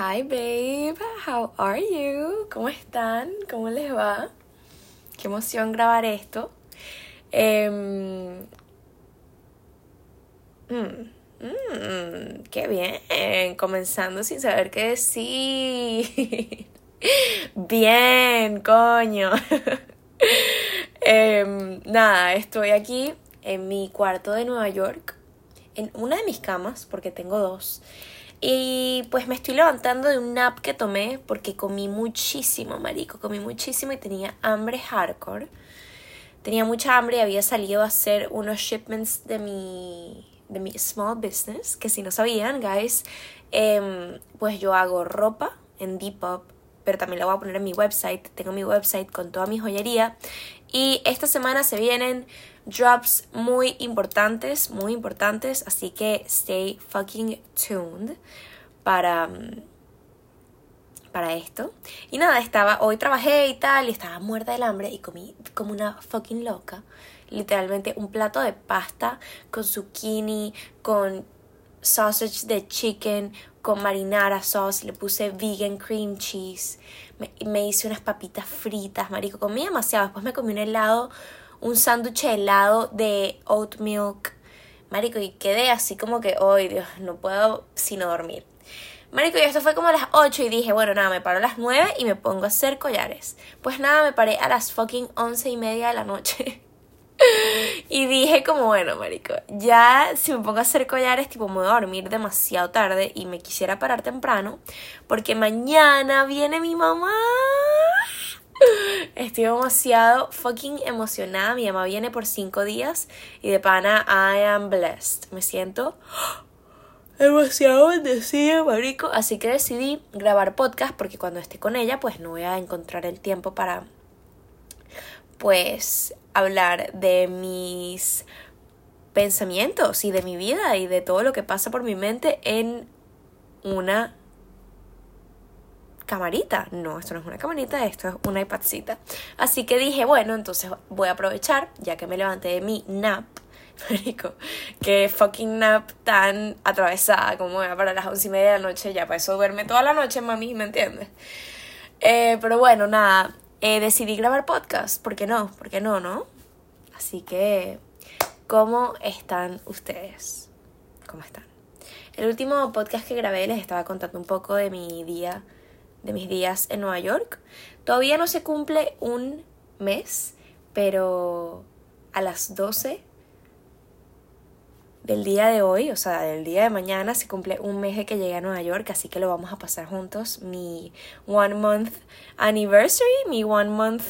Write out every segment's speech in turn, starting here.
Hi babe, how are you? ¿Cómo están? ¿Cómo les va? Qué emoción grabar esto. Em, mm, mm, qué bien, comenzando sin saber qué decir. bien, coño. Em, nada, estoy aquí en mi cuarto de Nueva York, en una de mis camas, porque tengo dos. Y pues me estoy levantando de un nap que tomé porque comí muchísimo, marico. Comí muchísimo y tenía hambre hardcore. Tenía mucha hambre y había salido a hacer unos shipments de mi, de mi small business. Que si no sabían, guys, em, pues yo hago ropa en Depop. Pero también la voy a poner en mi website. Tengo mi website con toda mi joyería. Y esta semana se vienen drops muy importantes, muy importantes, así que stay fucking tuned para mm, para esto. Y nada, estaba hoy trabajé y tal y estaba muerta del hambre y comí como una fucking loca. Literalmente un plato de pasta con zucchini, con sausage de chicken, con marinara sauce, le puse vegan cream cheese. Me, me hice unas papitas fritas, marico, comí demasiado. Después me comí un helado un sándwich helado de oat milk. Marico, y quedé así como que, hoy Dios, no puedo sino dormir. Marico, y esto fue como a las 8 y dije, bueno, nada, me paro a las 9 y me pongo a hacer collares. Pues nada, me paré a las fucking 11 y media de la noche. y dije como, bueno, marico, ya si me pongo a hacer collares, tipo, me voy a dormir demasiado tarde y me quisiera parar temprano, porque mañana viene mi mamá. Estoy demasiado fucking emocionada. Mi mamá viene por cinco días y de pana I am blessed. Me siento demasiado bendecida, marico. Así que decidí grabar podcast porque cuando esté con ella, pues no voy a encontrar el tiempo para, pues, hablar de mis pensamientos y de mi vida y de todo lo que pasa por mi mente en una camarita. No, esto no es una camarita, esto es una iPadcita. Así que dije, bueno, entonces voy a aprovechar, ya que me levanté de mi nap. Marico, que fucking nap tan atravesada como era para las once y media de la noche. Ya para eso duerme toda la noche, mami, ¿me entiendes? Eh, pero bueno, nada, eh, decidí grabar podcast. ¿Por qué no? ¿Por qué no, no? Así que, ¿cómo están ustedes? ¿Cómo están? El último podcast que grabé les estaba contando un poco de mi día de mis días en Nueva York. Todavía no se cumple un mes, pero a las 12 del día de hoy, o sea, del día de mañana, se cumple un mes de que llegué a Nueva York, así que lo vamos a pasar juntos. Mi one month anniversary, mi one month,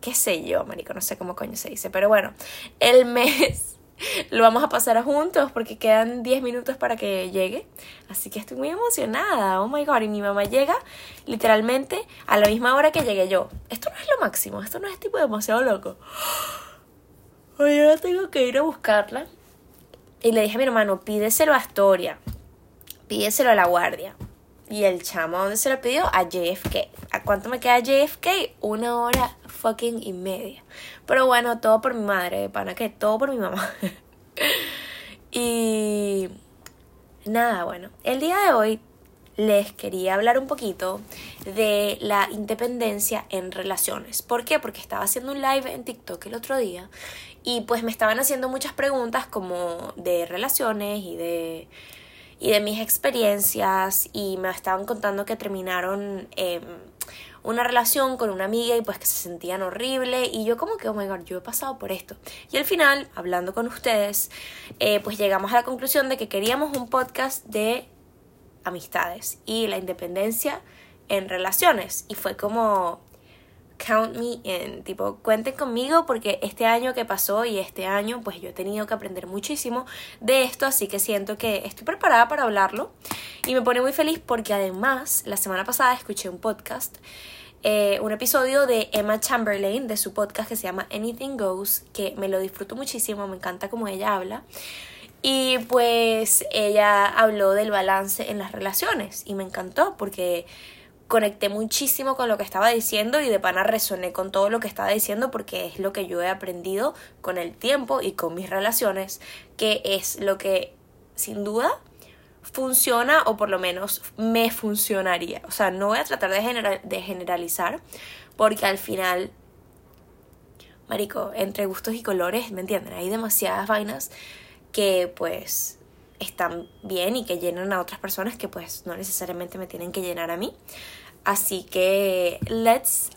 qué sé yo, marico, no sé cómo coño se dice, pero bueno, el mes lo vamos a pasar juntos porque quedan 10 minutos para que llegue. Así que estoy muy emocionada. Oh my god. Y mi mamá llega literalmente a la misma hora que llegué yo. Esto no es lo máximo. Esto no es tipo demasiado loco. Oye, ahora tengo que ir a buscarla. Y le dije a mi hermano, pídeselo a Astoria. Pídeselo a la guardia. Y el chamo, ¿dónde se lo pidió? A JFK. ¿A cuánto me queda JFK? Una hora fucking y media. Pero bueno, todo por mi madre, pana que todo por mi mamá. y nada, bueno, el día de hoy les quería hablar un poquito de la independencia en relaciones. ¿Por qué? Porque estaba haciendo un live en TikTok el otro día y pues me estaban haciendo muchas preguntas como de relaciones y de y de mis experiencias y me estaban contando que terminaron eh, una relación con una amiga y pues que se sentían horrible. Y yo como que, oh my god, yo he pasado por esto. Y al final, hablando con ustedes, eh, pues llegamos a la conclusión de que queríamos un podcast de amistades y la independencia en relaciones. Y fue como count me in, tipo, cuenten conmigo porque este año que pasó y este año pues yo he tenido que aprender muchísimo de esto, así que siento que estoy preparada para hablarlo. Y me pone muy feliz porque además la semana pasada escuché un podcast, eh, un episodio de Emma Chamberlain de su podcast que se llama Anything Goes, que me lo disfruto muchísimo, me encanta como ella habla. Y pues ella habló del balance en las relaciones y me encantó porque conecté muchísimo con lo que estaba diciendo y de pana resoné con todo lo que estaba diciendo porque es lo que yo he aprendido con el tiempo y con mis relaciones, que es lo que sin duda funciona o por lo menos me funcionaría. O sea, no voy a tratar de, de generalizar porque al final, Marico, entre gustos y colores, ¿me entienden? Hay demasiadas vainas que pues están bien y que llenan a otras personas que pues no necesariamente me tienen que llenar a mí. Así que let's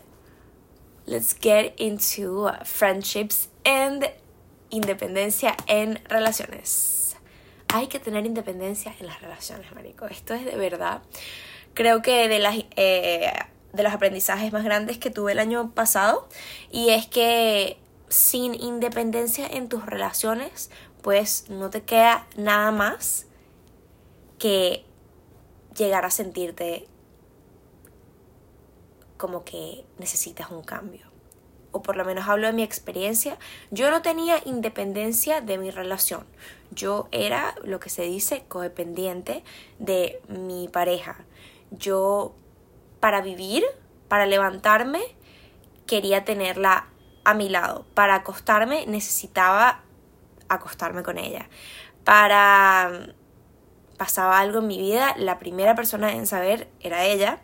let's get into friendships and independencia en relaciones. Hay que tener independencia en las relaciones, marico. Esto es de verdad. Creo que de las eh, de los aprendizajes más grandes que tuve el año pasado y es que sin independencia en tus relaciones pues no te queda nada más que llegar a sentirte como que necesitas un cambio. O por lo menos hablo de mi experiencia. Yo no tenía independencia de mi relación. Yo era lo que se dice codependiente de mi pareja. Yo para vivir, para levantarme, quería tenerla a mi lado. Para acostarme necesitaba acostarme con ella. Para pasaba algo en mi vida, la primera persona en saber era ella.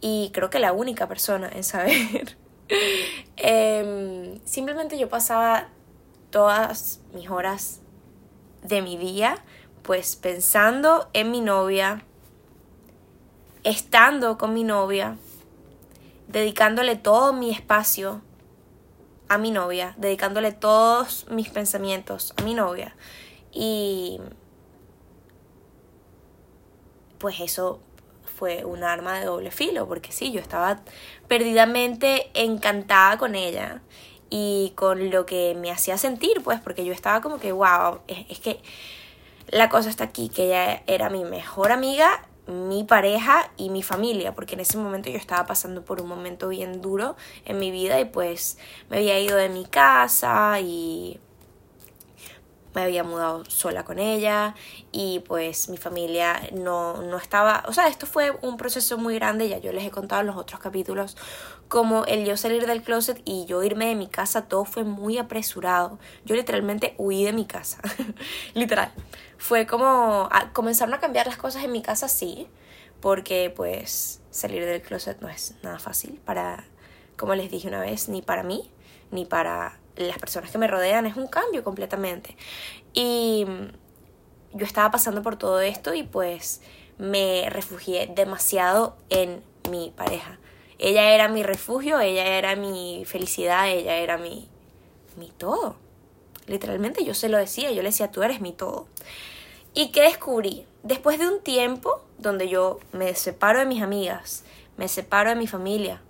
Y creo que la única persona en saber. Em, simplemente yo pasaba todas mis horas de mi día pues pensando en mi novia, estando con mi novia, dedicándole todo mi espacio a mi novia, dedicándole todos mis pensamientos a mi novia. Y pues eso fue un arma de doble filo, porque sí, yo estaba perdidamente encantada con ella y con lo que me hacía sentir, pues, porque yo estaba como que, wow, es, es que la cosa está aquí, que ella era mi mejor amiga mi pareja y mi familia, porque en ese momento yo estaba pasando por un momento bien duro en mi vida y pues me había ido de mi casa y me había mudado sola con ella y pues mi familia no, no estaba, o sea, esto fue un proceso muy grande, ya yo les he contado en los otros capítulos, como el yo salir del closet y yo irme de mi casa, todo fue muy apresurado, yo literalmente huí de mi casa, literal, fue como, comenzaron a cambiar las cosas en mi casa, sí, porque pues salir del closet no es nada fácil para, como les dije una vez, ni para mí, ni para las personas que me rodean, es un cambio completamente. Y yo estaba pasando por todo esto y pues me refugié demasiado en mi pareja. Ella era mi refugio, ella era mi felicidad, ella era mi, mi todo. Literalmente yo se lo decía, yo le decía, tú eres mi todo. ¿Y qué descubrí? Después de un tiempo donde yo me separo de mis amigas, me separo de mi familia,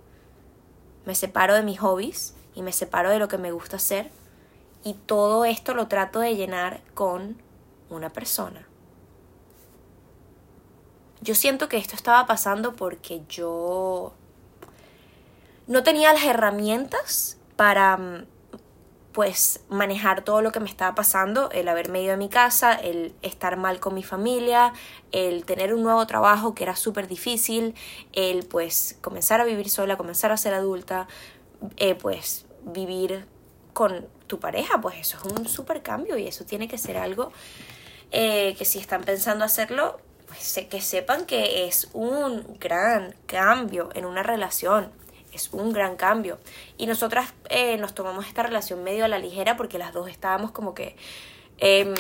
me separo de mis hobbies, y me separo de lo que me gusta hacer y todo esto lo trato de llenar con una persona. Yo siento que esto estaba pasando porque yo no tenía las herramientas para mm, pues manejar todo lo que me estaba pasando, el haberme ido a mi casa, el estar mal con mi familia, el tener un nuevo trabajo que era súper difícil, el pues comenzar a vivir sola, comenzar a ser adulta, eh, pues vivir con tu pareja, pues eso es un súper cambio y eso tiene que ser algo eh, que si están pensando hacerlo, pues que sepan que es un gran cambio en una relación, es un gran cambio. Y nosotras eh, nos tomamos esta relación medio a la ligera porque las dos estábamos como que, em,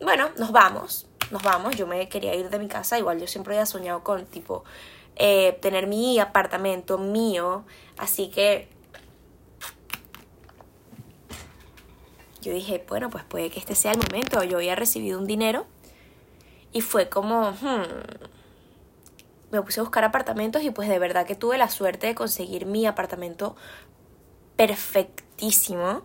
bueno, nos vamos, nos vamos, yo me quería ir de mi casa, igual yo siempre había soñado con tipo tener mi apartamento mío, así que yo dije, bueno, pues puede que este sea el momento. Yo había recibido un dinero y fue como, hmm, me puse a buscar apartamentos y pues de verdad que tuve la suerte de conseguir mi apartamento perfectísimo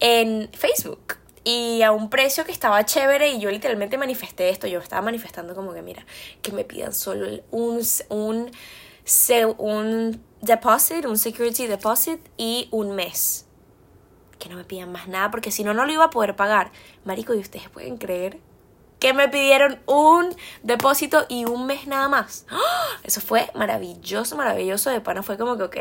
en Facebook y a un precio que estaba chévere y yo literalmente manifesté esto, yo estaba manifestando como que mira, que me pidan solo un, un, un deposit, un security deposit y un mes que no me pidan más nada, porque si no, no lo iba a poder pagar. Marico, ¿y ustedes pueden creer que me pidieron un depósito y un mes nada más? ¡Ah! Eso fue maravilloso, maravilloso. De pana fue como que, ok,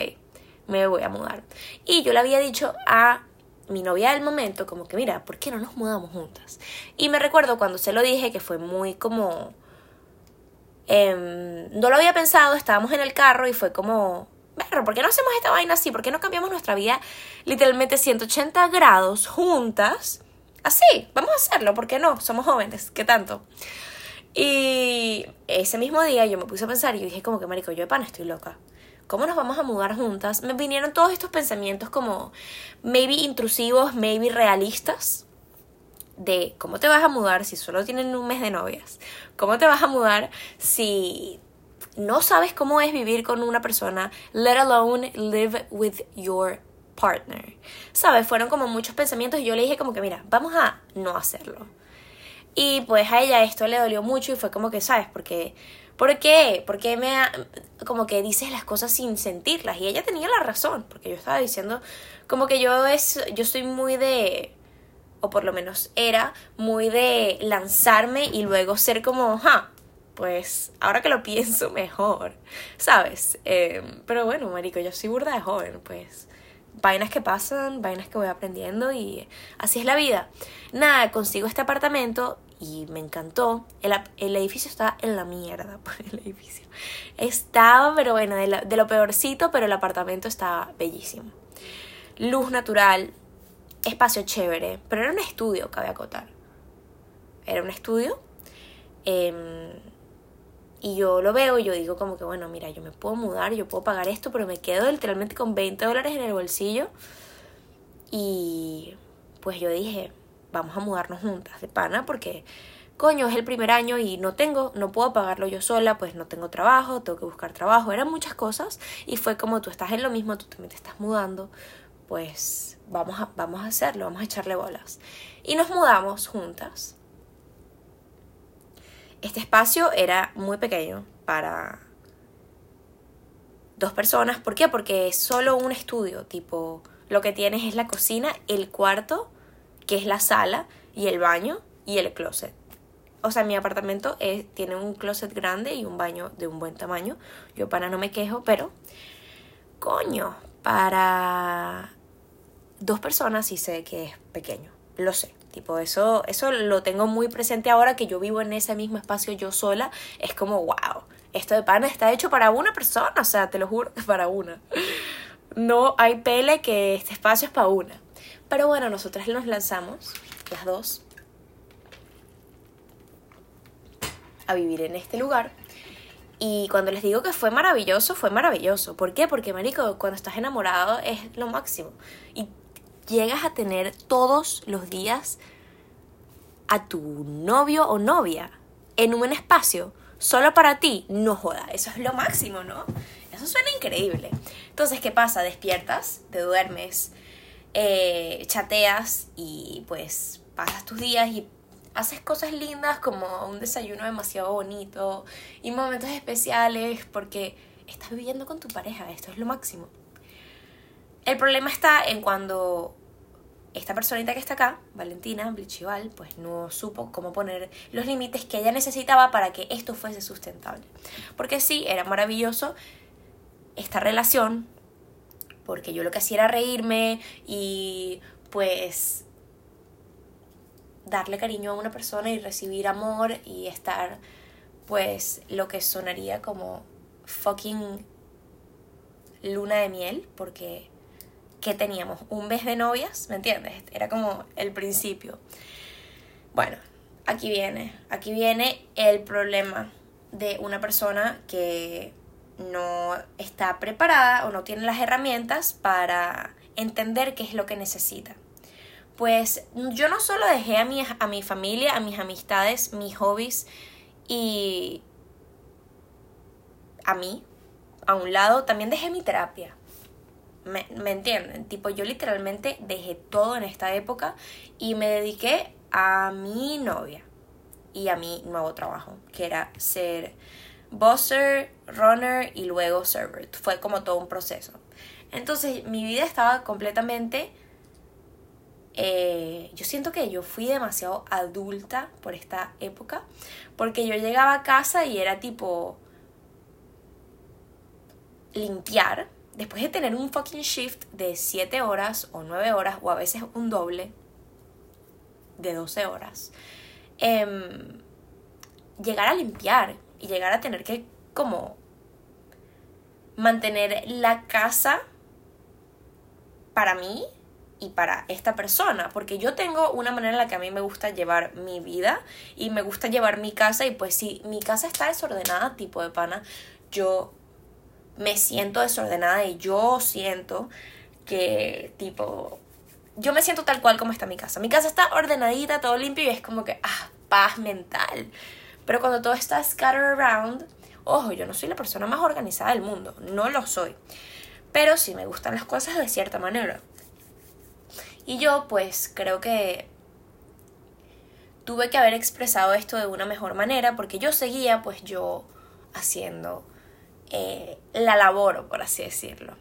me voy a mudar. Y yo le había dicho a mi novia del momento, como que, mira, ¿por qué no nos mudamos juntas? Y me recuerdo cuando se lo dije que fue muy como... Em, no lo había pensado, estábamos en el carro y fue como, berro, ¿por qué no hacemos esta vaina así? ¿Por qué no cambiamos nuestra vida literalmente 180 grados juntas? Así, vamos a hacerlo, ¿por qué no? Somos jóvenes, ¿qué tanto? Y ese mismo día yo me puse a pensar y yo dije como que, marico, yo de pan estoy loca. ¿Cómo nos vamos a mudar juntas? Me vinieron todos estos pensamientos como maybe intrusivos, maybe realistas de cómo te vas a mudar si solo tienen un mes de novias. ¿Cómo te vas a mudar si no sabes cómo es vivir con una persona, let alone live with your partner. ¿Sabes? Fueron como muchos pensamientos y yo le dije como que, mira, vamos a no hacerlo. Y pues a ella esto le dolió mucho y fue como que, ¿sabes? Porque, ¿por qué? Porque me como que dices las cosas sin sentirlas? Y ella tenía la razón, porque yo estaba diciendo como que yo es, yo soy muy de, o por lo menos era, muy de lanzarme y luego ser como, ja, pues ahora que lo pienso mejor, ¿sabes? Eh, pero bueno, marico, yo soy burda de joven, pues vainas que pasan, vainas que voy aprendiendo y así es la vida. Nada, consigo este apartamento y me encantó. El, el edificio está en la mierda, por el edificio. Estaba, pero bueno, de, de lo peorcito, pero el apartamento estaba bellísimo. Luz natural, espacio chévere, pero era un estudio, cabe acotar. Era un estudio. Eh, y yo lo veo yo digo como que, bueno, mira, yo me puedo mudar, yo puedo pagar esto, pero me quedo literalmente con 20 dólares en el bolsillo. Y pues yo dije, vamos a mudarnos juntas de pana porque, coño, es el primer año y no tengo, no puedo pagarlo yo sola, pues no tengo trabajo, tengo que buscar trabajo, eran muchas cosas. Y fue como tú estás en lo mismo, tú también te estás mudando, pues vamos a, vamos a hacerlo, vamos a echarle bolas. Y nos mudamos juntas este espacio era muy pequeño para dos personas. ¿Por qué? Porque es solo un estudio, tipo, lo que tienes es la cocina, el cuarto, que es la sala, y el baño y el closet. O sea, mi apartamento tiene un closet grande y un baño de un buen tamaño. Yo para no me quejo, pero coño, para dos personas sí sé que es pequeño. Lo sé. Tipo, eso, eso lo tengo muy presente ahora que yo vivo en ese mismo espacio yo sola. Es como, wow, esto de pana está hecho para una persona, o sea, te lo juro, para una. No hay pele que este espacio es para una. Pero bueno, nosotras nos lanzamos, las dos, a vivir en este lugar. Y cuando les digo que fue maravilloso, fue maravilloso. ¿Por qué? Porque, marico, cuando estás enamorado es lo máximo. Y llegas a tener todos los días a tu novio o novia en un espacio solo para ti, no joda, eso es lo máximo, ¿no? Eso suena increíble. Entonces, ¿qué pasa? Despiertas, te duermes, eh, chateas y pues pasas tus días y haces cosas lindas como un desayuno demasiado bonito y momentos especiales porque estás viviendo con tu pareja, esto es lo máximo. El problema está en cuando esta personita que está acá, Valentina Blichival, pues no supo cómo poner los límites que ella necesitaba para que esto fuese sustentable. Porque sí, era maravilloso esta relación, porque yo lo que hacía era reírme y pues darle cariño a una persona y recibir amor y estar pues lo que sonaría como fucking luna de miel, porque que teníamos un mes de novias, ¿me entiendes? Era como el principio. Bueno, aquí viene, aquí viene el problema de una persona que no está preparada o no tiene las herramientas para entender qué es lo que necesita. Pues yo no solo dejé a a mi familia, a mis amistades, mis hobbies y a mí a un lado, también dejé mi terapia. Me, me, entienden? Tipo, yo literalmente dejé todo en esta época y me dediqué a mi novia y a mi nuevo trabajo, que era ser bosser, runner y luego server. Fue como todo un proceso. Entonces, mi vida estaba completamente... Eh, yo siento que yo fui demasiado adulta por esta época, porque yo llegaba a casa y era tipo limpiar después de tener un fucking shift de 7 horas o 9 horas o a veces un doble de 12 horas, em, llegar a limpiar y llegar a tener que como mantener la casa para mí y para esta persona, porque yo tengo una manera en la que a mí me gusta llevar mi vida y me gusta llevar mi casa y pues si mi casa está desordenada, tipo de pana, yo me siento desordenada y yo siento que tipo yo me siento tal cual como está mi casa. Mi casa está ordenadita, todo limpio y es como que ah, paz mental. Pero cuando todo está scattered around, ojo, yo no soy la persona más organizada del mundo, no lo soy. Pero sí me gustan las cosas de cierta manera. Y yo pues creo que tuve que haber expresado esto de una mejor manera porque yo seguía pues yo haciendo eh, la labor, por así decirlo.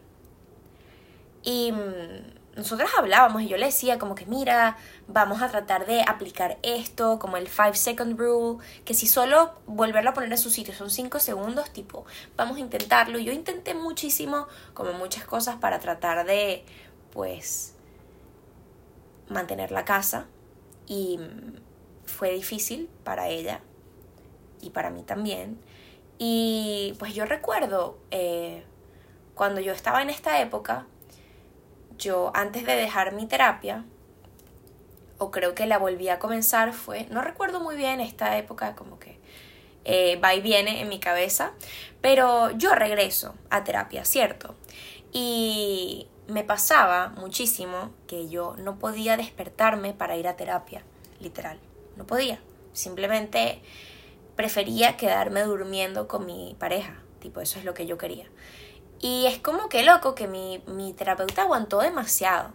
Y mm, nosotros hablábamos y yo le decía como que mira, vamos a tratar de aplicar esto, como el 5 second rule, que si solo volverlo a poner en su sitio son 5 segundos, tipo, vamos a intentarlo. Yo intenté muchísimo, como muchas cosas, para tratar de, pues, mantener la casa y fue difícil para ella y para mí también. Y pues yo recuerdo eh, cuando yo estaba en esta época, yo antes de dejar mi terapia, o creo que la volví a comenzar, fue, no recuerdo muy bien esta época, como que eh, va y viene en mi cabeza, pero yo regreso a terapia, ¿cierto? Y me pasaba muchísimo que yo no podía despertarme para ir a terapia, literal, no podía. Simplemente prefería quedarme durmiendo con mi pareja, tipo, eso es lo que yo quería. Y es como que loco que mi, mi terapeuta aguantó demasiado,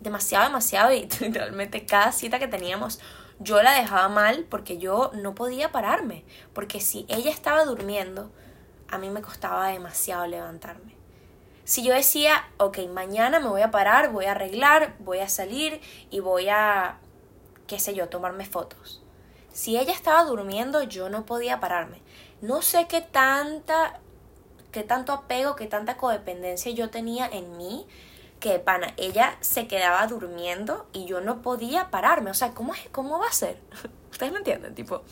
demasiado, demasiado y literalmente cada cita que teníamos yo la dejaba mal porque yo no podía pararme, porque si ella estaba durmiendo, a mí me costaba demasiado levantarme. Si yo decía, ok, mañana me voy a parar, voy a arreglar, voy a salir y voy a, qué sé yo, tomarme fotos. Si ella estaba durmiendo, yo no podía pararme. No sé qué tanta, qué tanto apego, qué tanta codependencia yo tenía en mí, que pana, ella se quedaba durmiendo y yo no podía pararme. O sea, ¿cómo, es, cómo va a ser? Ustedes me entienden, tipo,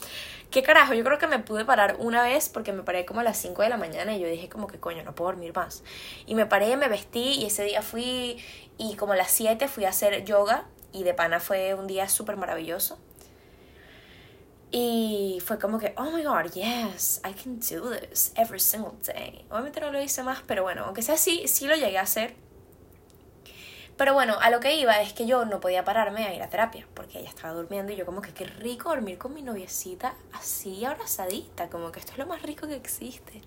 ¿qué carajo? Yo creo que me pude parar una vez porque me paré como a las 5 de la mañana y yo dije como que coño, no puedo dormir más. Y me paré, me vestí y ese día fui y como a las 7 fui a hacer yoga y de pana fue un día súper maravilloso. Y fue como que, oh my god, yes, I can do this every single day. Obviamente no lo hice más, pero bueno, aunque sea así, sí lo llegué a hacer pero bueno, a lo que iba es que yo no podía pararme a ir a terapia porque ella estaba durmiendo y yo como que qué rico dormir con mi noviecita así abrazadita, como que esto es lo más rico que existe.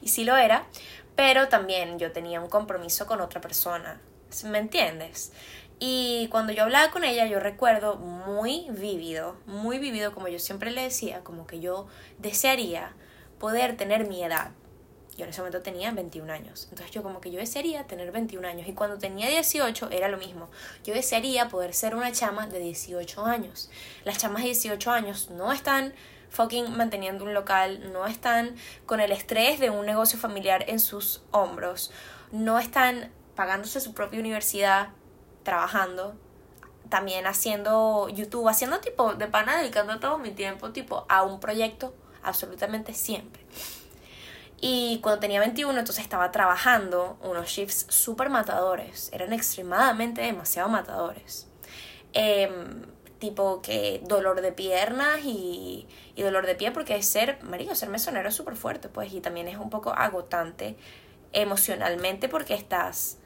Y sí lo era, pero también yo tenía un compromiso con otra persona, ¿me entiendes? Y cuando yo hablaba con ella, yo recuerdo muy vívido, muy vívido, como yo siempre le decía, como que yo desearía poder tener mi edad, yo en ese momento tenía 21 años. Entonces yo como que yo desearía tener 21 años. Y cuando tenía 18 era lo mismo. Yo desearía poder ser una chama de 18 años. Las chamas de 18 años no están fucking manteniendo un local, no están con el estrés de un negocio familiar en sus hombros, no están pagándose su propia universidad, trabajando, también haciendo YouTube, haciendo tipo de pana, dedicando todo mi tiempo tipo a un proyecto absolutamente siempre. Y cuando tenía 21, entonces estaba trabajando unos shifts súper matadores. Eran extremadamente demasiado matadores. Em, tipo que dolor de piernas y, y, dolor de pie, porque ser, marido, ser mesonero es súper fuerte, pues, y también es un poco agotante emocionalmente porque estás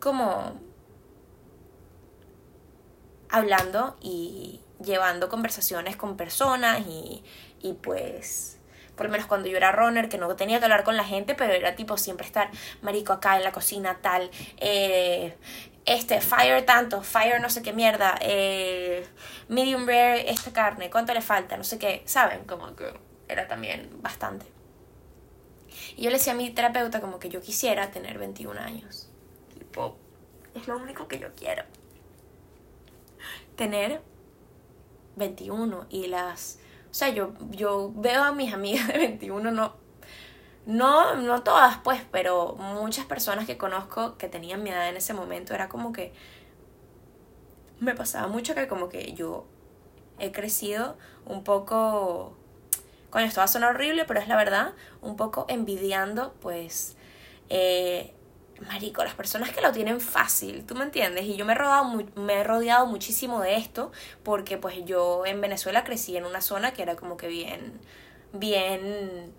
como hablando y llevando conversaciones con personas y, y pues por lo menos cuando yo era runner, que no tenía que hablar con la gente, pero era tipo siempre estar, marico, acá en la cocina, tal, eh, este, fire tanto, fire no sé qué mierda, eh, medium rare esta carne, cuánto le falta, no sé qué, ¿saben? Como que era también bastante. Y yo le decía a mi terapeuta como que yo quisiera tener 21 años. Tipo, es lo único que yo quiero. Tener 21 y las o sea, yo, yo veo a mis amigas de 21, no, No, no todas, pues, pero muchas personas que conozco que tenían mi edad en ese momento era como que me pasaba mucho que como que yo he crecido un poco, con esto va a sonar horrible, pero es la verdad, un poco envidiando pues eh, marico, las personas que lo tienen fácil, ¿tú me entiendes? Y yo me he, rodeado, me he rodeado muchísimo de esto porque pues yo en Venezuela crecí en una zona que era como que bien, bien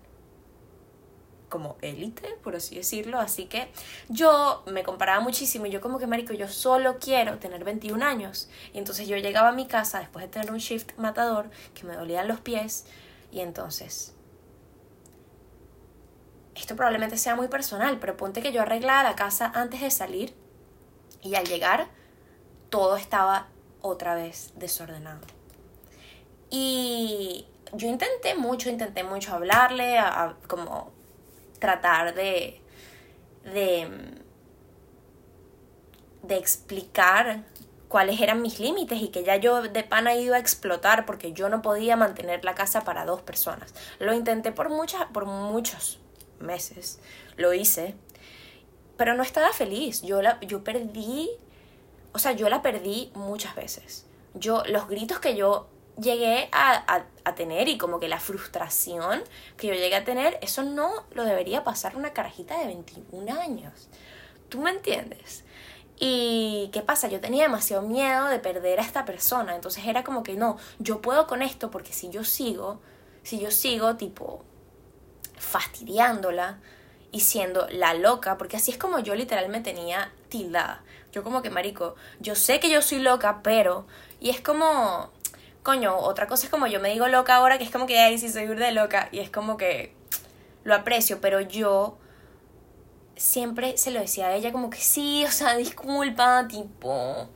como élite, por así decirlo, así que yo me comparaba muchísimo y yo como que, marico, yo solo quiero tener 21 años. Y entonces yo llegaba a mi casa después de tener un shift matador que me dolían los pies y entonces esto probablemente sea muy personal, pero ponte que yo arreglaba la casa antes de salir y al llegar todo estaba otra vez desordenado. Y yo intenté mucho, intenté mucho hablarle, a, como tratar de, de, de explicar cuáles eran mis límites y que ya yo de pana iba a explotar porque yo no podía mantener la casa para dos personas. Lo intenté por muchas, por muchos meses, lo hice, pero no estaba feliz. Yo, la, yo perdí, o sea, yo la perdí muchas veces. Yo, los gritos que yo llegué a, a, tener y como que la frustración que yo llegué a tener, eso no lo debería pasar una carajita de 21 años. ¿Tú me entiendes? Y qué pasa, yo tenía demasiado miedo de perder a esta persona, entonces era como que no, yo puedo con esto porque si yo sigo, si yo sigo tipo fastidiándola y siendo la loca, porque así es como yo literalmente tenía tildada. Yo como que, marico, yo sé que yo soy loca, pero... Y es como... Coño, otra cosa es como yo me digo loca ahora, que es como que, ay, sí, soy de loca, y es como que lo aprecio, pero yo siempre se lo decía a ella como que sí, o sea, disculpa, tipo,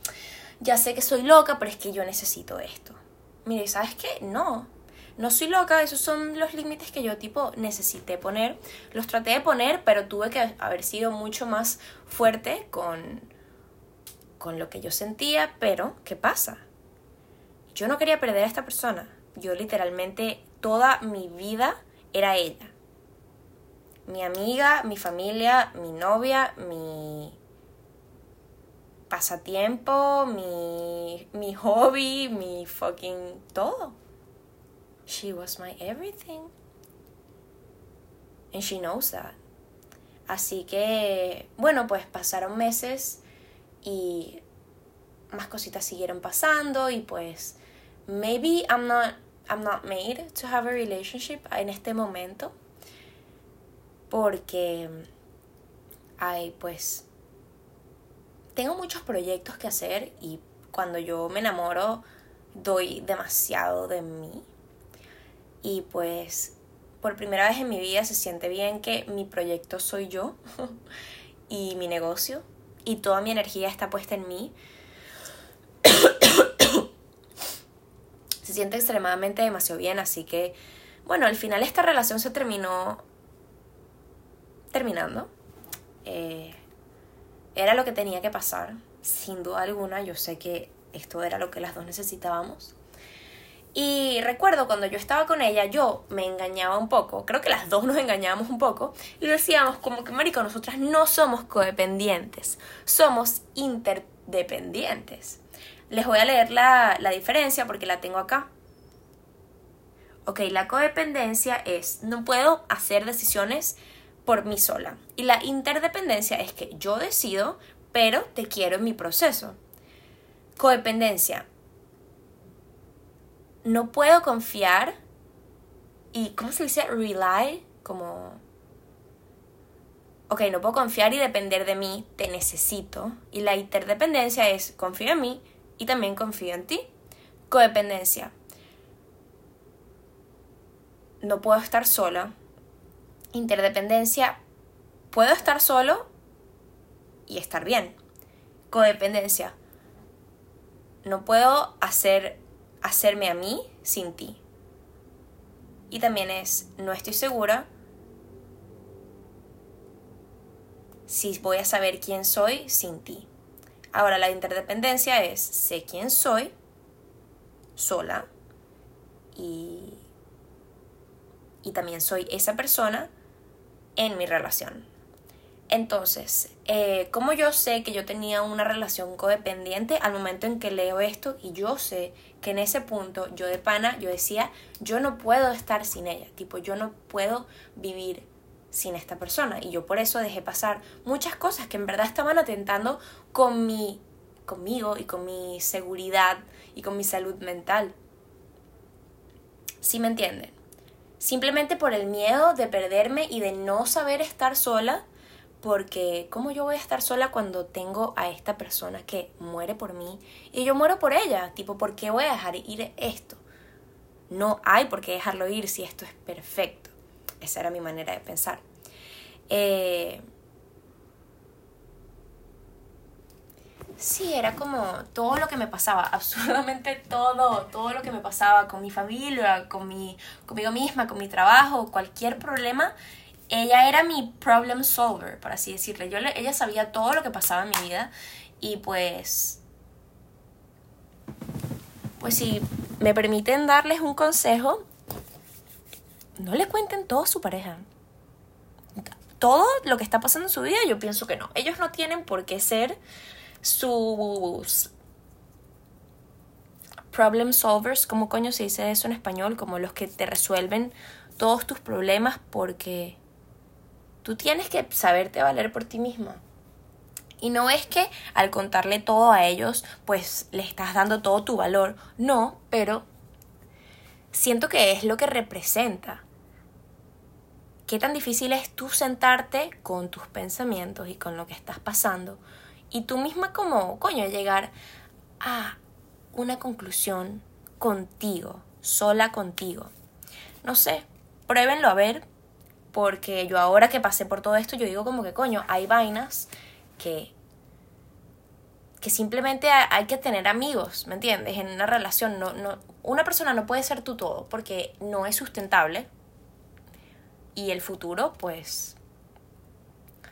ya sé que soy loca, pero es que yo necesito esto. Mire, ¿sabes qué? No, no soy loca, esos son los límites que yo tipo necesité poner. Los traté de poner, pero tuve que haber sido mucho más fuerte con, con lo que yo sentía, pero ¿qué pasa? Yo no quería perder a esta persona. Yo literalmente toda mi vida era ella. Mi amiga, mi familia, mi novia, mi pasatiempo, mi, mi hobby, mi fucking todo. She was my everything. And she knows that. Así que, bueno, pues pasaron meses y más cositas siguieron pasando y pues maybe I'm not I'm not made to have a relationship en este momento porque hay pues tengo muchos proyectos que hacer y cuando yo me enamoro doy demasiado de mí y pues por primera vez en mi vida se siente bien que mi proyecto soy yo y mi negocio y toda mi energía está puesta en mí. se siente extremadamente demasiado bien, así que bueno, al final esta relación se terminó terminando. Eh, era lo que tenía que pasar, sin duda alguna. Yo sé que esto era lo que las dos necesitábamos. Y recuerdo cuando yo estaba con ella, yo me engañaba un poco, creo que las dos nos engañábamos un poco, y decíamos como que, marico, nosotras no somos codependientes, somos interdependientes. Les voy a leer la, la diferencia porque la tengo acá. Ok, la codependencia es, no puedo hacer decisiones por mí sola. Y la interdependencia es que yo decido, pero te quiero en mi proceso. Codependencia, no puedo confiar y, ¿cómo se dice? Rely, como... Ok, no puedo confiar y depender de mí, te necesito. Y la interdependencia es confío en mí y también confío en ti. Codependencia. No puedo estar sola. Interdependencia. Puedo estar solo y estar bien. Codependencia. No puedo hacer hacerme a mí sin ti. Y también es, no estoy segura si voy a saber quién soy sin ti. Ahora la interdependencia es, sé quién soy sola y, y también soy esa persona en mi relación. Entonces, eh, como yo sé que yo tenía una relación codependiente al momento en que leo esto y yo sé que en ese punto yo de pana, yo decía, yo no puedo estar sin ella, tipo, yo no puedo vivir sin esta persona y yo por eso dejé pasar muchas cosas que en verdad estaban atentando con mi conmigo y con mi seguridad y con mi salud mental. ¿Sí me entienden? Simplemente por el miedo de perderme y de no saber estar sola, porque ¿cómo yo voy a estar sola cuando tengo a esta persona que muere por mí y yo muero por ella? Tipo, ¿por qué voy a dejar ir esto? No hay por qué dejarlo ir si esto es perfecto. Esa era mi manera de pensar. Eh, sí, era como todo lo que me pasaba, absolutamente todo, todo lo que me pasaba con mi familia, con mi, conmigo misma, con mi trabajo, cualquier problema. Ella era mi problem solver, por así decirle. Yo ella sabía todo lo que pasaba en mi vida y pues... Pues si me permiten darles un consejo, no le cuenten todo a su pareja todo lo que está pasando en su vida, yo pienso que no. Ellos no tienen por qué ser sus problem solvers, ¿cómo coño se dice eso en español? Como los que te resuelven todos tus problemas porque tú tienes que saberte valer por ti misma. Y no es que al contarle todo a ellos, pues le estás dando todo tu valor. No, pero siento que es lo que representa qué tan difícil es tú sentarte con tus pensamientos y con lo que estás pasando y tú misma como, coño, llegar a una conclusión contigo, sola contigo. No sé, pruébenlo a ver, porque yo ahora que pasé por todo esto, yo digo como que, coño, hay vainas que que simplemente hay que tener amigos, ¿me entiendes? En una relación, no, no, una persona no puede ser tú todo porque no es sustentable, y el futuro, pues,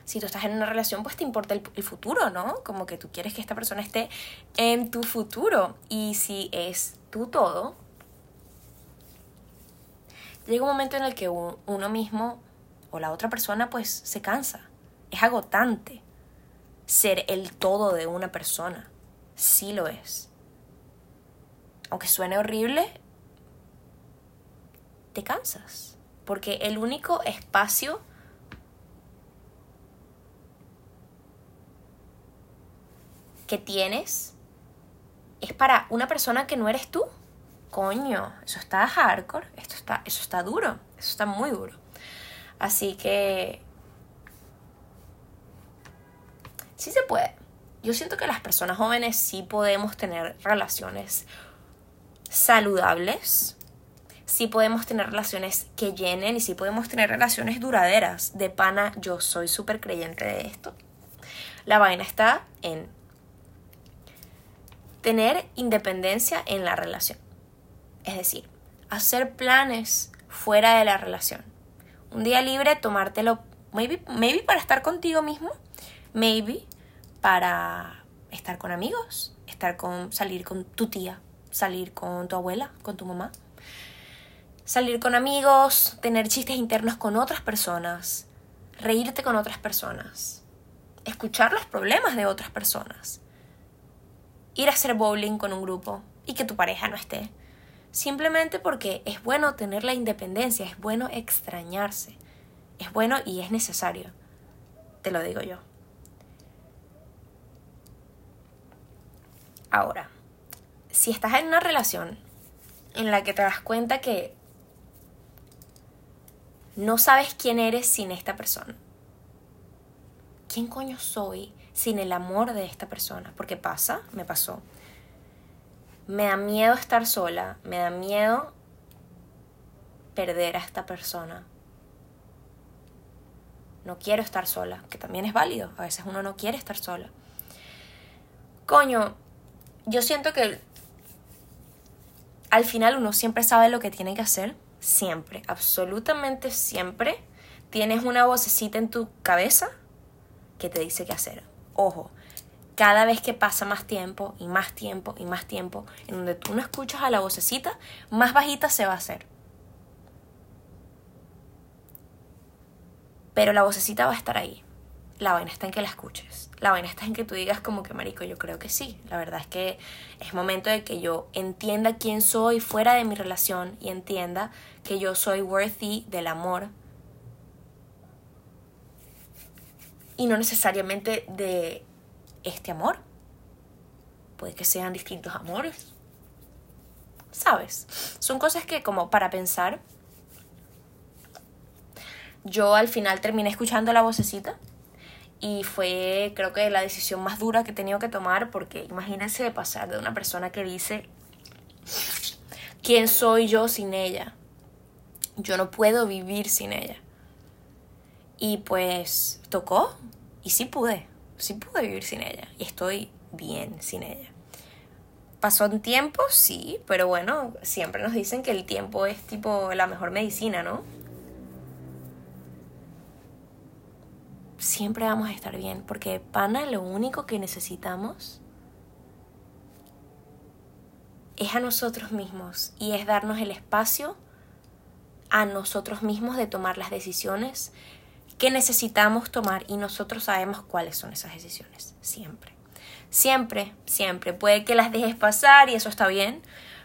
si tú estás en una relación, pues te importa el, futuro, ¿no? Como que tú quieres que esta persona esté en tu futuro. Y si es tú todo, llega un momento en el que uno mismo o la otra persona, pues, se cansa. Es agotante ser el todo de una persona. Sí lo es. Aunque suene horrible, te cansas porque el único espacio que tienes es para una persona que no eres tú. Coño, eso está hardcore, esto está, eso está duro, eso está muy duro. Así que sí se puede. Yo siento que las personas jóvenes sí podemos tener relaciones saludables, si podemos tener relaciones que llenen y si podemos tener relaciones duraderas. De pana, yo soy súper creyente de esto. La vaina está en tener independencia en la relación. Es decir, hacer planes fuera de la relación. Un día libre, tomártelo, maybe, maybe para estar contigo mismo, maybe para estar con amigos, estar con, salir con tu tía, salir con tu abuela, con tu mamá salir con amigos, tener chistes internos con otras personas, reírte con otras personas, escuchar los problemas de otras personas, ir a hacer bowling con un grupo y que tu pareja no esté. Simplemente porque es bueno tener la independencia, es bueno extrañarse, es bueno y es necesario, te lo digo yo. Ahora, si estás en una relación en la que te das cuenta que no sabes quién eres sin esta persona. ¿Quién coño soy sin el amor de esta persona? Porque pasa, me pasó. Me da miedo estar sola, me da miedo perder a esta persona. No quiero estar sola, que también es válido. A veces uno no quiere estar sola. Coño, yo siento que al final uno siempre sabe lo que tiene que hacer siempre, absolutamente siempre, tienes una vocecita en tu cabeza que te dice qué hacer. Ojo, cada vez que pasa más tiempo y más tiempo y más tiempo en donde tú no escuchas a la vocecita, más bajita se va a hacer. Pero la vocecita va a estar ahí. La vaina está en que la escuches. La vaina está en que tú digas como que, marico, yo creo que sí. La verdad es que es momento de que yo entienda quién soy fuera de mi relación y entienda que yo soy worthy del amor. Y no necesariamente de este amor. Puede que sean distintos amores. ¿Sabes? Son cosas que como para pensar. Yo al final terminé escuchando la vocecita y fue creo que la decisión más dura que he tenido que tomar porque imagínense pasar de una persona que dice, ¿quién soy yo sin ella? Yo no puedo vivir sin ella. Y pues tocó y sí pude, sí pude vivir sin ella y estoy bien sin ella. Pasó un tiempo, sí, pero bueno, siempre nos dicen que el tiempo es tipo la mejor medicina, ¿no? Siempre vamos a estar bien, porque pana lo único que necesitamos es a nosotros mismos y es darnos el espacio a nosotros mismos de tomar las decisiones que necesitamos tomar y nosotros sabemos cuáles son esas decisiones, siempre. Siempre, siempre. Puede que las dejes pasar y eso está bien,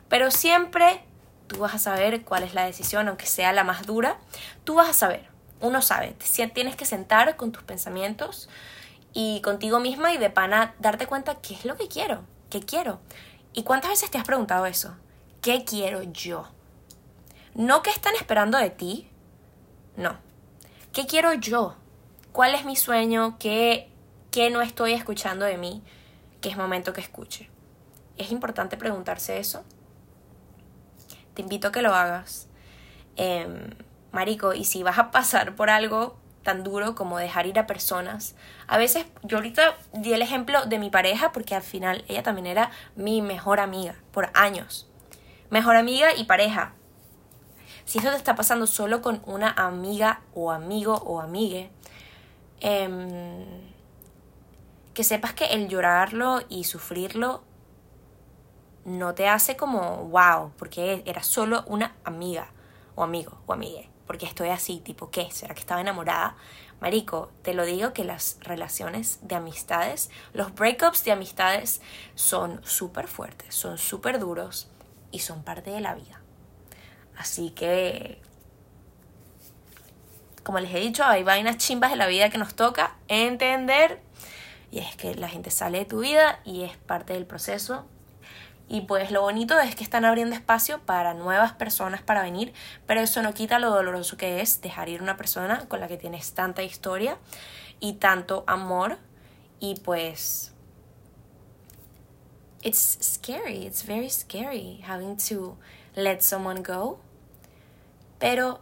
pero siempre tú vas a saber cuál es la decisión, aunque sea la más dura, tú vas a saber. Uno sabe, tienes que sentar con tus pensamientos y contigo misma y de pana darte cuenta qué es lo que quiero, qué quiero. ¿Y cuántas veces te has preguntado eso? ¿Qué quiero yo? No qué están esperando de ti, no. ¿Qué quiero yo? ¿Cuál es mi sueño? ¿Qué, qué no estoy escuchando de mí? que es momento que escuche. Es importante preguntarse eso. Te invito a que lo hagas. Em, marico, y si vas a pasar por algo tan duro como dejar ir a personas, a veces yo ahorita di el ejemplo de mi pareja porque al final ella también era mi mejor amiga por años. Mejor amiga y pareja. Si eso te está pasando solo con una amiga o amigo o amigue, eh, que sepas que el llorarlo y sufrirlo no te hace como wow, porque era solo una amiga o amigo o amigue, porque estoy así, tipo, ¿qué? ¿Será que estaba enamorada? Marico, te lo digo que las relaciones de amistades, los breakups de amistades son súper fuertes, son súper duros y son parte de la vida. Así que, como les he dicho, hay vainas chimbas de la vida que nos toca entender y es que la gente sale de tu vida y es parte del proceso. Y pues lo bonito es que están abriendo espacio para nuevas personas para venir, pero eso no quita lo doloroso que es dejar ir una persona con la que tienes tanta historia y tanto amor. Y pues it's scary, it's very scary having to let someone go. Pero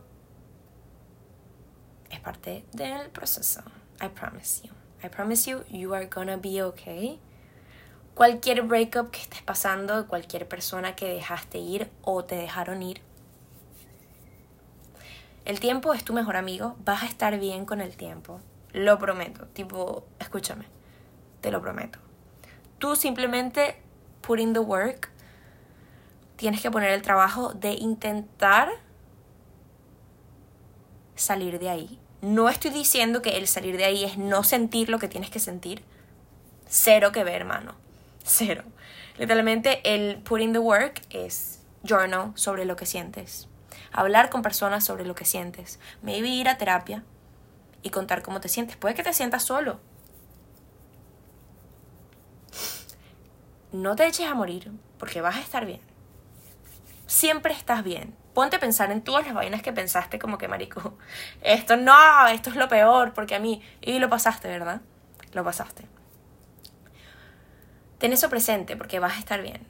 es parte del proceso, I promise you. I promise you, you are gonna be okay. Cualquier breakup que estés pasando, cualquier persona que dejaste ir o te dejaron ir, el tiempo es tu mejor amigo, vas a estar bien con el tiempo, lo prometo. Tipo, escúchame, te lo prometo. Tú simplemente put in the work, tienes que poner el trabajo de intentar salir de ahí no estoy diciendo que el salir de ahí es no sentir lo que tienes que sentir. Cero que ver, hermano. Cero. Literalmente el putting the work es journal sobre lo que sientes. Hablar con personas sobre lo que sientes. Maybe ir a terapia y contar cómo te sientes. Puede que te sientas solo. No te eches a morir porque vas a estar bien. Siempre estás bien ponte a pensar en todas las vainas que pensaste como que, marico, esto no, esto es lo peor, porque a mí, y lo pasaste, ¿verdad? Lo pasaste. Ten eso presente porque vas a estar bien.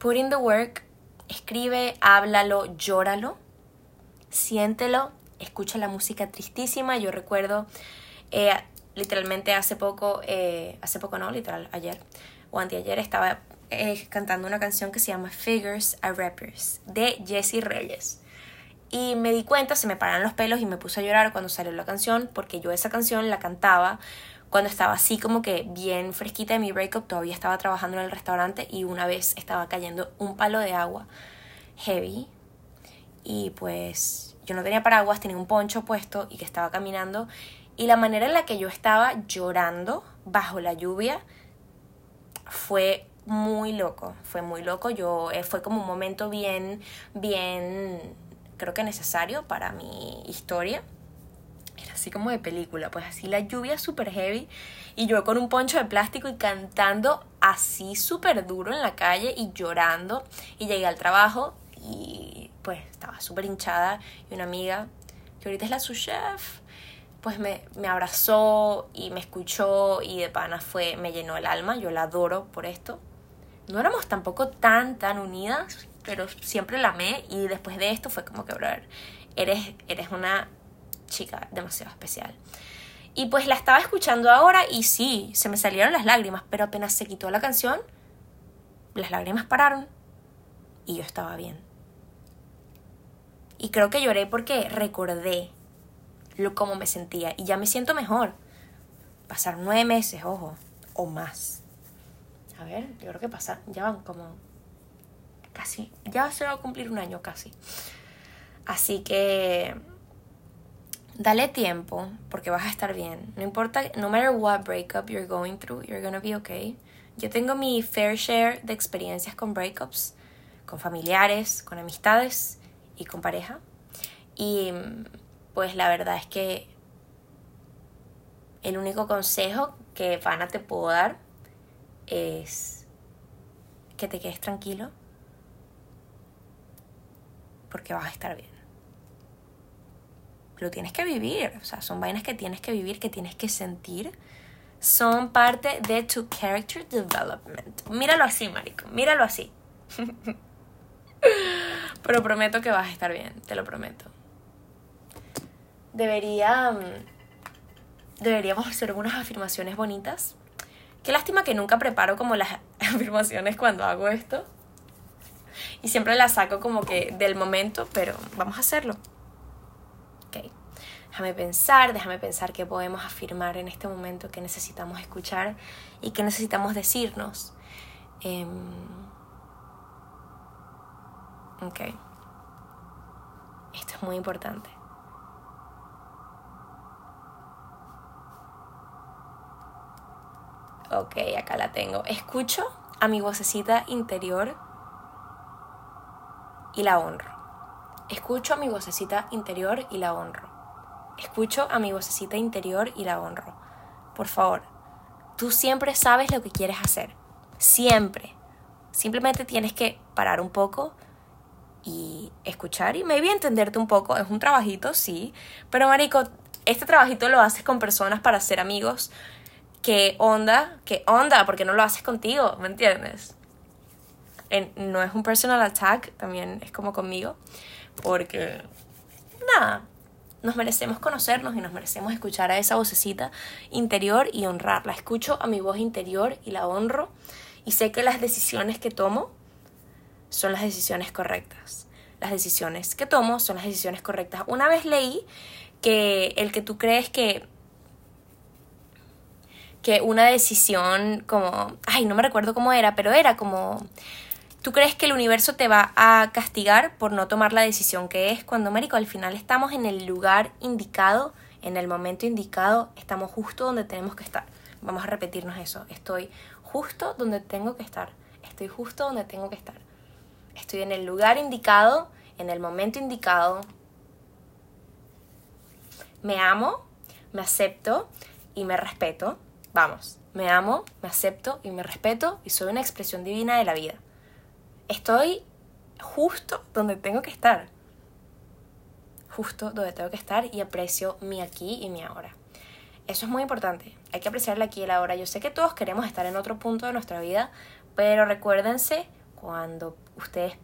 Put in the work, escribe, háblalo, llóralo, siéntelo, escucha la música tristísima. Yo recuerdo, eh, literalmente hace poco, eh, hace poco no, literal, ayer o anteayer estaba eh, cantando una canción que se llama Figures are Rappers de Jesse Reyes. Y me di cuenta, se me pararon los pelos y me puse a llorar cuando salió la canción, porque yo esa canción la cantaba cuando estaba así como que bien fresquita de mi breakup, todavía estaba trabajando en el restaurante y una vez estaba cayendo un palo de agua heavy y pues yo no tenía paraguas, tenía un poncho puesto y que estaba caminando. Y la manera en la que yo estaba llorando bajo la lluvia fue muy loco, fue muy loco. Yo, eh, fue como un momento bien, bien, creo que necesario para mi historia. Era así como de película, pues así la lluvia súper heavy y yo con un poncho de plástico y cantando así súper duro en la calle y llorando. Y llegué al trabajo y pues estaba súper hinchada y una amiga, que ahorita es la su chef, pues me, me, abrazó y me escuchó y de pana fue, me llenó el alma, yo la adoro por esto. No éramos tampoco tan, tan unidas, pero siempre la amé y después de esto fue como que, eres, eres una chica demasiado especial. Y pues la estaba escuchando ahora y sí, se me salieron las lágrimas, pero apenas se quitó la canción, las lágrimas pararon y yo estaba bien. Y creo que lloré porque recordé lo cómo me sentía y ya me siento mejor. Pasaron nueve meses, ojo, o más. A ver, yo creo que pasa, ya van como casi, ya se va a cumplir un año casi. Así que dale tiempo porque vas a estar bien. No importa, no matter what breakup you're going through, you're gonna be okay. Yo tengo mi fair share de experiencias con breakups, con familiares, con amistades y con pareja. Y pues la verdad es que el único consejo que Fana te puedo dar es que te quedes tranquilo porque vas a estar bien. Lo tienes que vivir, o sea, son vainas que tienes que vivir, que tienes que sentir. Son parte de tu character development. Míralo así, marico, míralo así. Pero prometo que vas a estar bien, te lo prometo. Debería. Mm, deberíamos hacer unas afirmaciones bonitas. Qué lástima que nunca preparo como las afirmaciones cuando hago esto. Y siempre las saco como que del momento, pero vamos a hacerlo. Ok. Déjame pensar, déjame pensar qué podemos afirmar en este momento, que necesitamos escuchar y que necesitamos decirnos. Eh, Ok. Esto es muy importante. Ok, acá la tengo. Escucho a mi vocecita interior y la honro. Escucho a mi vocecita interior y la honro. Escucho a mi vocecita interior y la honro. Por favor, tú siempre sabes lo que quieres hacer. Siempre. Simplemente tienes que parar un poco, y escuchar y maybe entenderte un poco. Es un trabajito, sí, pero marico, este trabajito lo haces con personas para ser amigos. ¿Qué onda? ¿Qué onda? Porque no lo haces contigo, ¿me entiendes? no es un personal attack, también es como conmigo, porque nada, nos merecemos conocernos y nos merecemos escuchar a esa vocecita interior y honrarla. Escucho a mi voz interior y la honro y sé que las decisiones que tomo son las decisiones correctas. Las decisiones que tomo son las decisiones correctas. Una vez leí que el que tú crees que que una decisión como, ay, no me recuerdo cómo era, pero era como tú crees que el universo te va a castigar por no tomar la decisión que es cuando, Mérico, al final estamos en el lugar indicado, en el momento indicado, estamos justo donde tenemos que estar. Vamos a repetirnos eso. Estoy justo donde tengo que estar. Estoy justo donde tengo que estar. Estoy en el lugar indicado, en el momento indicado. Me amo, me acepto y me respeto. Vamos, me amo, me acepto y me respeto y soy una expresión divina de la vida. Estoy justo donde tengo que estar. Justo donde tengo que estar y aprecio mi aquí y mi ahora. Eso es muy importante. Hay que apreciar el aquí y el ahora. Yo sé que todos queremos estar en otro punto de nuestra vida, pero recuérdense cuando ustedes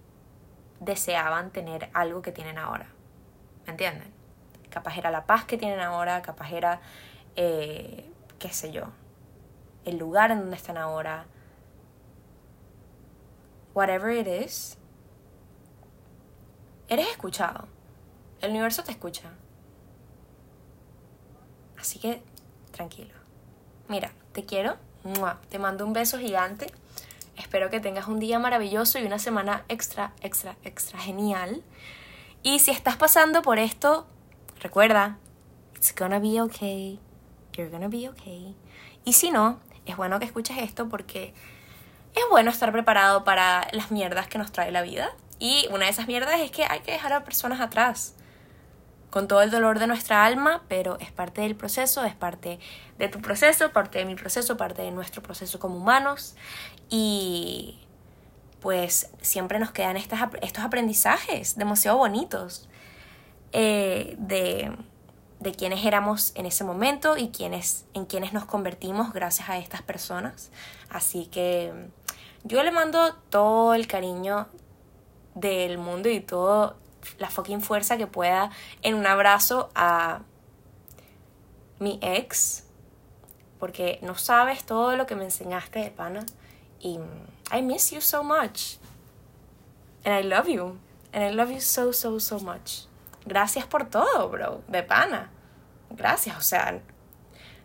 deseaban tener algo que tienen ahora. ¿Me entienden? Capaz era la paz que tienen ahora, capaz era, eh, qué sé yo, el lugar en donde están ahora. Whatever it is, eres escuchado. El universo te escucha. Así que, tranquilo. Mira, te quiero. Te mando un beso gigante. Espero que tengas un día maravilloso y una semana extra, extra, extra genial. Y si estás pasando por esto, recuerda, it's gonna be okay. You're gonna be okay. Y si no, es bueno que escuches esto porque es bueno estar preparado para las mierdas que nos trae la vida. Y una de esas mierdas es que hay que dejar a personas atrás. Con todo el dolor de nuestra alma, pero es parte del proceso, es parte de tu proceso, parte de mi proceso, parte de nuestro proceso como humanos. Y pues siempre nos quedan estas, estos aprendizajes demasiado bonitos eh, de, de quienes éramos en ese momento y quienes, en quienes nos convertimos gracias a estas personas. Así que yo le mando todo el cariño del mundo y toda la fucking fuerza que pueda en un abrazo a mi ex. Porque no sabes todo lo que me enseñaste de pana. Y I miss you so much. And I love you. And I love you so, so, so much. Gracias por todo, bro. De pana. Gracias. O sea,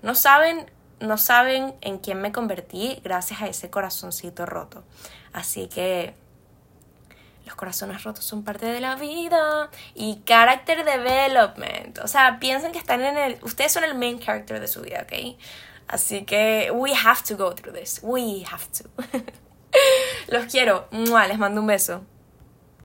no saben, no saben en quién me convertí gracias a ese corazoncito roto. Así que los corazones rotos son parte de la vida. Y character development. O sea, piensen que están en el. Ustedes son el main character de su vida, ¿ok? Así que we have to go through this. We have to. Los quiero. Les mando un beso.